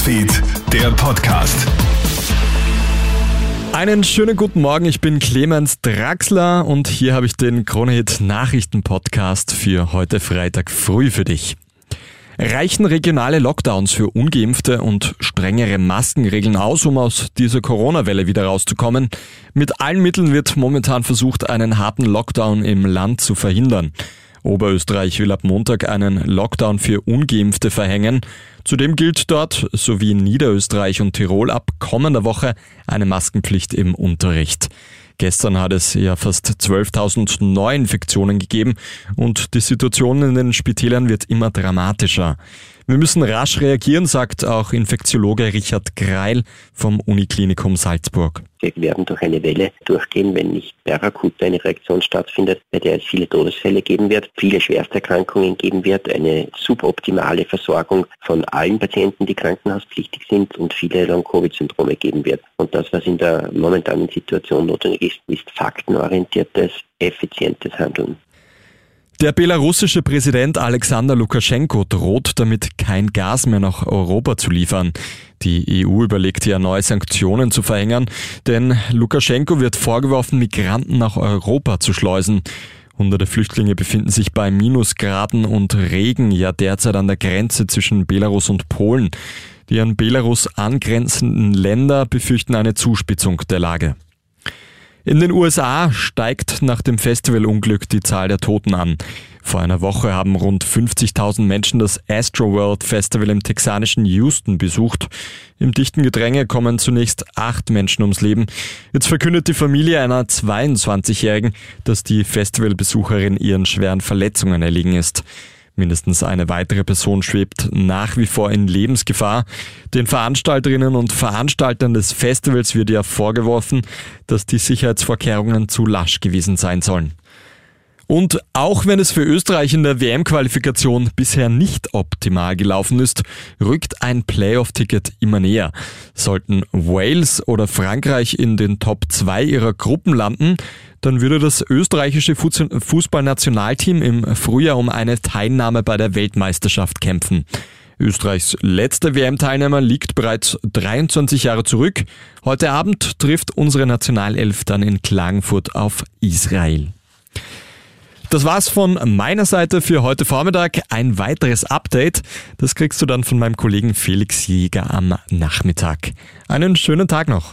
Newsfeed, der Podcast. Einen schönen guten Morgen, ich bin Clemens Draxler und hier habe ich den Kronehit Nachrichten Podcast für heute Freitag früh für dich. Reichen regionale Lockdowns für ungeimpfte und strengere Maskenregeln aus, um aus dieser Corona-Welle wieder rauszukommen? Mit allen Mitteln wird momentan versucht, einen harten Lockdown im Land zu verhindern. Oberösterreich will ab Montag einen Lockdown für ungeimpfte verhängen. Zudem gilt dort, sowie in Niederösterreich und Tirol ab kommender Woche eine Maskenpflicht im Unterricht. Gestern hat es ja fast 12.000 Neuinfektionen gegeben und die Situation in den Spitälern wird immer dramatischer. Wir müssen rasch reagieren, sagt auch Infektiologe Richard Greil vom Uniklinikum Salzburg. Wir werden durch eine Welle durchgehen, wenn nicht akut eine Reaktion stattfindet, bei der es viele Todesfälle geben wird, viele Schwersterkrankungen geben wird, eine suboptimale Versorgung von allen Patienten, die krankenhauspflichtig sind und viele Long-Covid-Syndrome geben wird. Und das, was in der momentanen Situation notwendig ist, ist faktenorientiertes, effizientes Handeln. Der belarussische Präsident Alexander Lukaschenko droht damit, kein Gas mehr nach Europa zu liefern. Die EU überlegt ja neue Sanktionen zu verhängen, denn Lukaschenko wird vorgeworfen, Migranten nach Europa zu schleusen. Hunderte Flüchtlinge befinden sich bei Minusgraden und Regen ja derzeit an der Grenze zwischen Belarus und Polen. Die an Belarus angrenzenden Länder befürchten eine Zuspitzung der Lage. In den USA steigt nach dem Festivalunglück die Zahl der Toten an. Vor einer Woche haben rund 50.000 Menschen das Astroworld Festival im texanischen Houston besucht. Im dichten Gedränge kommen zunächst acht Menschen ums Leben. Jetzt verkündet die Familie einer 22-Jährigen, dass die Festivalbesucherin ihren schweren Verletzungen erliegen ist. Mindestens eine weitere Person schwebt nach wie vor in Lebensgefahr. Den Veranstalterinnen und Veranstaltern des Festivals wird ja vorgeworfen, dass die Sicherheitsvorkehrungen zu lasch gewesen sein sollen. Und auch wenn es für Österreich in der WM-Qualifikation bisher nicht optimal gelaufen ist, rückt ein Playoff-Ticket immer näher. Sollten Wales oder Frankreich in den Top 2 ihrer Gruppen landen, dann würde das österreichische Fußballnationalteam im Frühjahr um eine Teilnahme bei der Weltmeisterschaft kämpfen. Österreichs letzter WM-Teilnehmer liegt bereits 23 Jahre zurück. Heute Abend trifft unsere Nationalelf dann in Klagenfurt auf Israel. Das war's von meiner Seite für heute Vormittag. Ein weiteres Update, das kriegst du dann von meinem Kollegen Felix Jäger am Nachmittag. Einen schönen Tag noch.